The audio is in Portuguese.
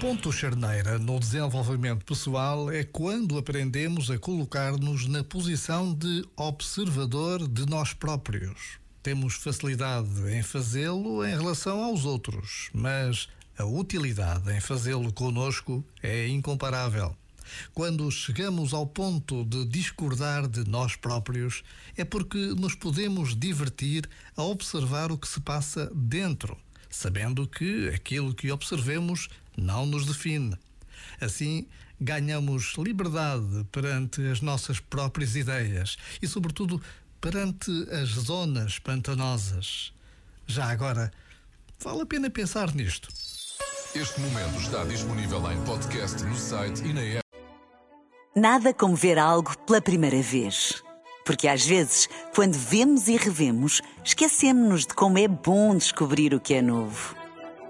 Ponto charneira no desenvolvimento pessoal é quando aprendemos a colocar-nos na posição de observador de nós próprios. Temos facilidade em fazê-lo em relação aos outros, mas a utilidade em fazê-lo conosco é incomparável. Quando chegamos ao ponto de discordar de nós próprios, é porque nos podemos divertir a observar o que se passa dentro, sabendo que aquilo que observemos não nos define. Assim, ganhamos liberdade perante as nossas próprias ideias e, sobretudo, perante as zonas pantanosas. Já agora, vale a pena pensar nisto. Este momento está disponível em podcast no site e na app. Nada como ver algo pela primeira vez. Porque às vezes, quando vemos e revemos, esquecemos-nos de como é bom descobrir o que é novo.